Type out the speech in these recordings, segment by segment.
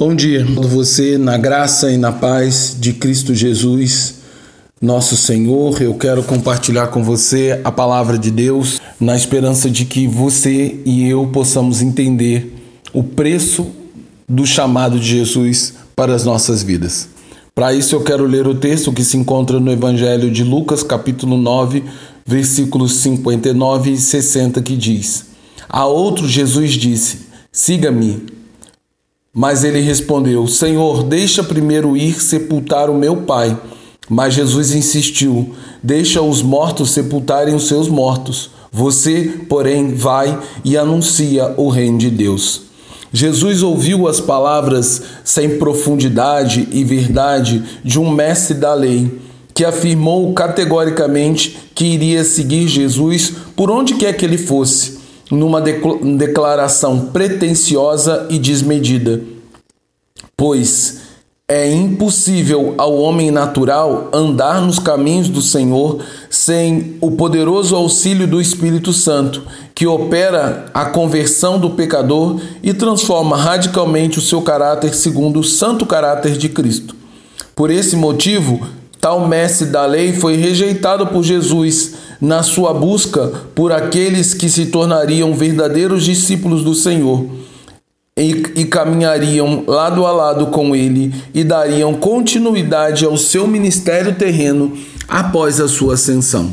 Bom dia, você na graça e na paz de Cristo Jesus, nosso Senhor. Eu quero compartilhar com você a palavra de Deus, na esperança de que você e eu possamos entender o preço do chamado de Jesus para as nossas vidas. Para isso eu quero ler o texto que se encontra no Evangelho de Lucas, capítulo 9, versículos 59 e 60, que diz: A outro Jesus disse: Siga-me. Mas ele respondeu: Senhor, deixa primeiro ir sepultar o meu pai. Mas Jesus insistiu: Deixa os mortos sepultarem os seus mortos. Você, porém, vai e anuncia o reino de Deus. Jesus ouviu as palavras sem profundidade e verdade de um mestre da lei, que afirmou categoricamente que iria seguir Jesus por onde quer que ele fosse numa declaração pretensiosa e desmedida. Pois é impossível ao homem natural andar nos caminhos do Senhor sem o poderoso auxílio do Espírito Santo, que opera a conversão do pecador e transforma radicalmente o seu caráter segundo o santo caráter de Cristo. Por esse motivo, tal mestre da lei foi rejeitado por Jesus na sua busca por aqueles que se tornariam verdadeiros discípulos do Senhor e, e caminhariam lado a lado com ele e dariam continuidade ao seu ministério terreno após a sua ascensão.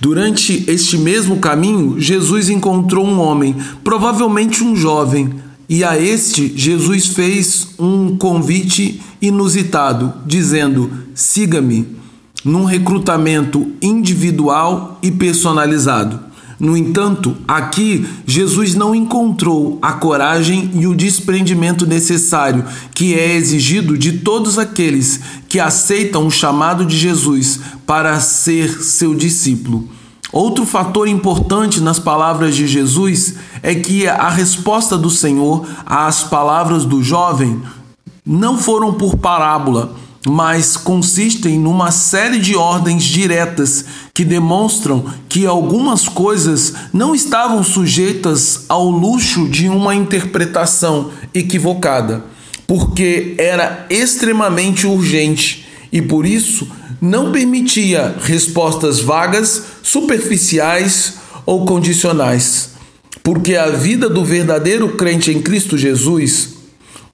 Durante este mesmo caminho, Jesus encontrou um homem, provavelmente um jovem, e a este Jesus fez um convite inusitado, dizendo: Siga-me num recrutamento individual e personalizado. No entanto, aqui Jesus não encontrou a coragem e o desprendimento necessário que é exigido de todos aqueles que aceitam o chamado de Jesus para ser seu discípulo. Outro fator importante nas palavras de Jesus é que a resposta do Senhor às palavras do jovem não foram por parábola mas consistem numa série de ordens diretas que demonstram que algumas coisas não estavam sujeitas ao luxo de uma interpretação equivocada, porque era extremamente urgente e por isso não permitia respostas vagas, superficiais ou condicionais. Porque a vida do verdadeiro crente em Cristo Jesus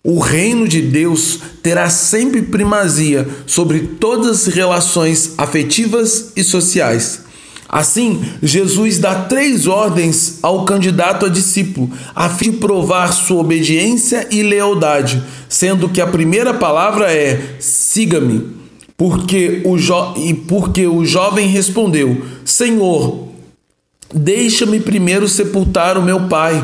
o reino de Deus terá sempre primazia sobre todas as relações afetivas e sociais. Assim, Jesus dá três ordens ao candidato a discípulo, a fim de provar sua obediência e lealdade, sendo que a primeira palavra é: siga-me. Porque o jo e porque o jovem respondeu: Senhor, deixa-me primeiro sepultar o meu pai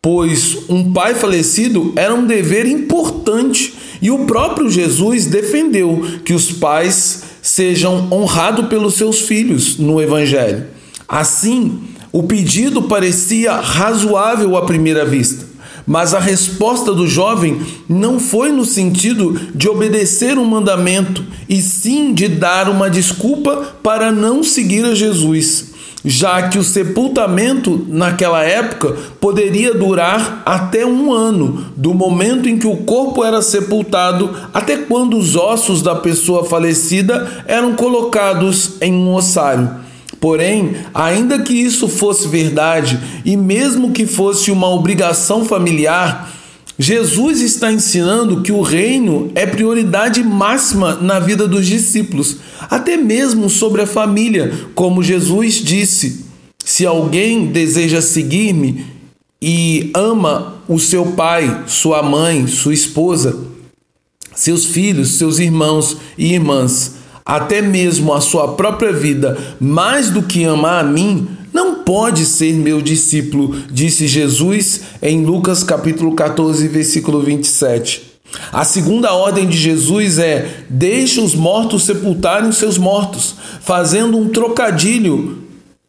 pois um pai falecido era um dever importante e o próprio Jesus defendeu que os pais sejam honrados pelos seus filhos no Evangelho. Assim, o pedido parecia razoável à primeira vista, mas a resposta do jovem não foi no sentido de obedecer um mandamento, e sim de dar uma desculpa para não seguir a Jesus já que o sepultamento naquela época poderia durar até um ano, do momento em que o corpo era sepultado até quando os ossos da pessoa falecida eram colocados em um ossário. Porém, ainda que isso fosse verdade, e mesmo que fosse uma obrigação familiar, Jesus está ensinando que o reino é prioridade máxima na vida dos discípulos, até mesmo sobre a família, como Jesus disse: se alguém deseja seguir-me e ama o seu pai, sua mãe, sua esposa, seus filhos, seus irmãos e irmãs, até mesmo a sua própria vida, mais do que amar a mim, não pode ser meu discípulo, disse Jesus em Lucas capítulo 14, versículo 27. A segunda ordem de Jesus é: deixe os mortos sepultarem os seus mortos, fazendo um trocadilho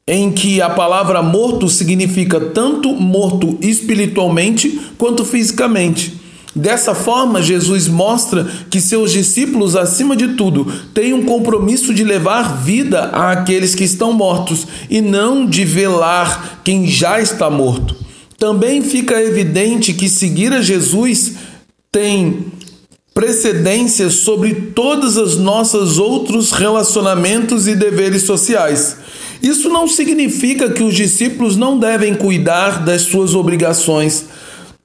em que a palavra morto significa tanto morto espiritualmente quanto fisicamente. Dessa forma, Jesus mostra que seus discípulos, acima de tudo, têm um compromisso de levar vida àqueles que estão mortos e não de velar quem já está morto. Também fica evidente que seguir a Jesus tem precedência sobre todas as nossas outros relacionamentos e deveres sociais. Isso não significa que os discípulos não devem cuidar das suas obrigações,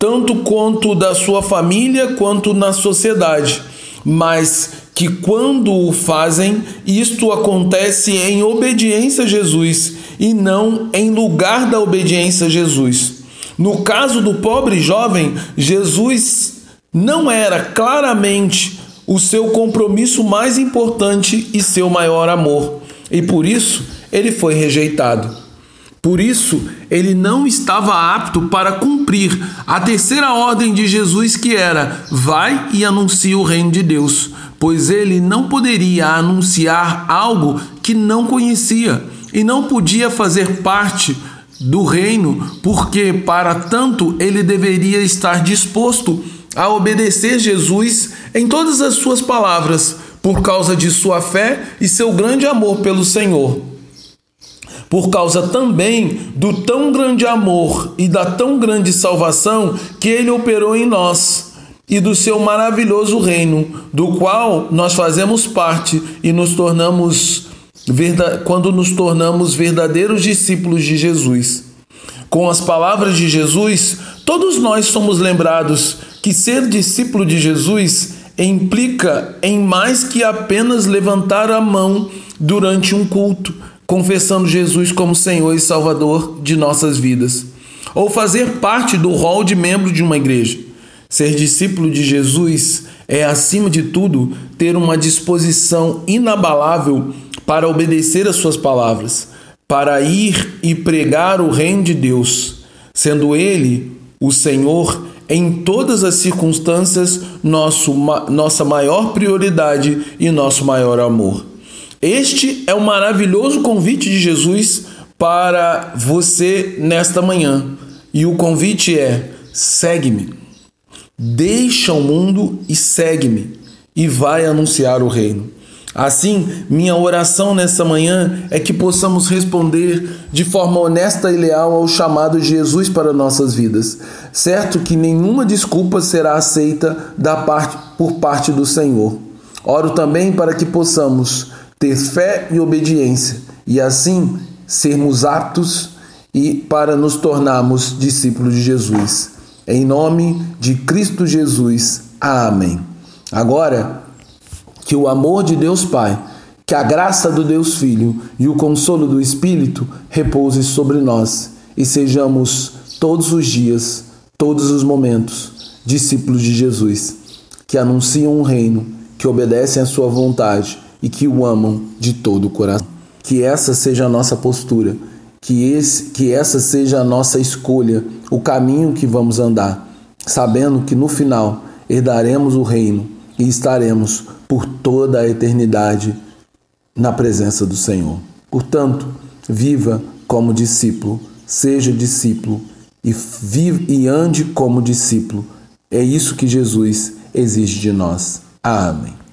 tanto quanto da sua família quanto na sociedade, mas que quando o fazem, isto acontece em obediência a Jesus e não em lugar da obediência a Jesus. No caso do pobre jovem, Jesus não era claramente o seu compromisso mais importante e seu maior amor, e por isso ele foi rejeitado. Por isso, ele não estava apto para cumprir a terceira ordem de Jesus, que era: vai e anuncie o reino de Deus, pois ele não poderia anunciar algo que não conhecia e não podia fazer parte do reino, porque para tanto ele deveria estar disposto a obedecer Jesus em todas as suas palavras, por causa de sua fé e seu grande amor pelo Senhor por causa também do tão grande amor e da tão grande salvação que ele operou em nós e do seu maravilhoso reino, do qual nós fazemos parte e nos tornamos quando nos tornamos verdadeiros discípulos de Jesus. Com as palavras de Jesus, todos nós somos lembrados que ser discípulo de Jesus implica em mais que apenas levantar a mão durante um culto, confessando Jesus como Senhor e Salvador de nossas vidas, ou fazer parte do rol de membro de uma igreja. Ser discípulo de Jesus é, acima de tudo, ter uma disposição inabalável para obedecer às suas palavras, para ir e pregar o reino de Deus, sendo Ele, o Senhor, em todas as circunstâncias, nosso, nossa maior prioridade e nosso maior amor. Este é o maravilhoso convite de Jesus para você nesta manhã. E o convite é: segue-me. Deixa o mundo e segue-me, e vai anunciar o reino. Assim, minha oração nesta manhã é que possamos responder de forma honesta e leal ao chamado de Jesus para nossas vidas. Certo que nenhuma desculpa será aceita da parte, por parte do Senhor. Oro também para que possamos ter fé e obediência, e assim sermos aptos e para nos tornarmos discípulos de Jesus. Em nome de Cristo Jesus. Amém. Agora, que o amor de Deus Pai, que a graça do Deus Filho e o consolo do Espírito repouse sobre nós e sejamos todos os dias, todos os momentos, discípulos de Jesus, que anunciam um reino, que obedecem à sua vontade e que o amam de todo o coração. Que essa seja a nossa postura, que, esse, que essa seja a nossa escolha, o caminho que vamos andar, sabendo que no final herdaremos o reino e estaremos por toda a eternidade na presença do Senhor. Portanto, viva como discípulo, seja discípulo e vive e ande como discípulo. É isso que Jesus exige de nós. Amém.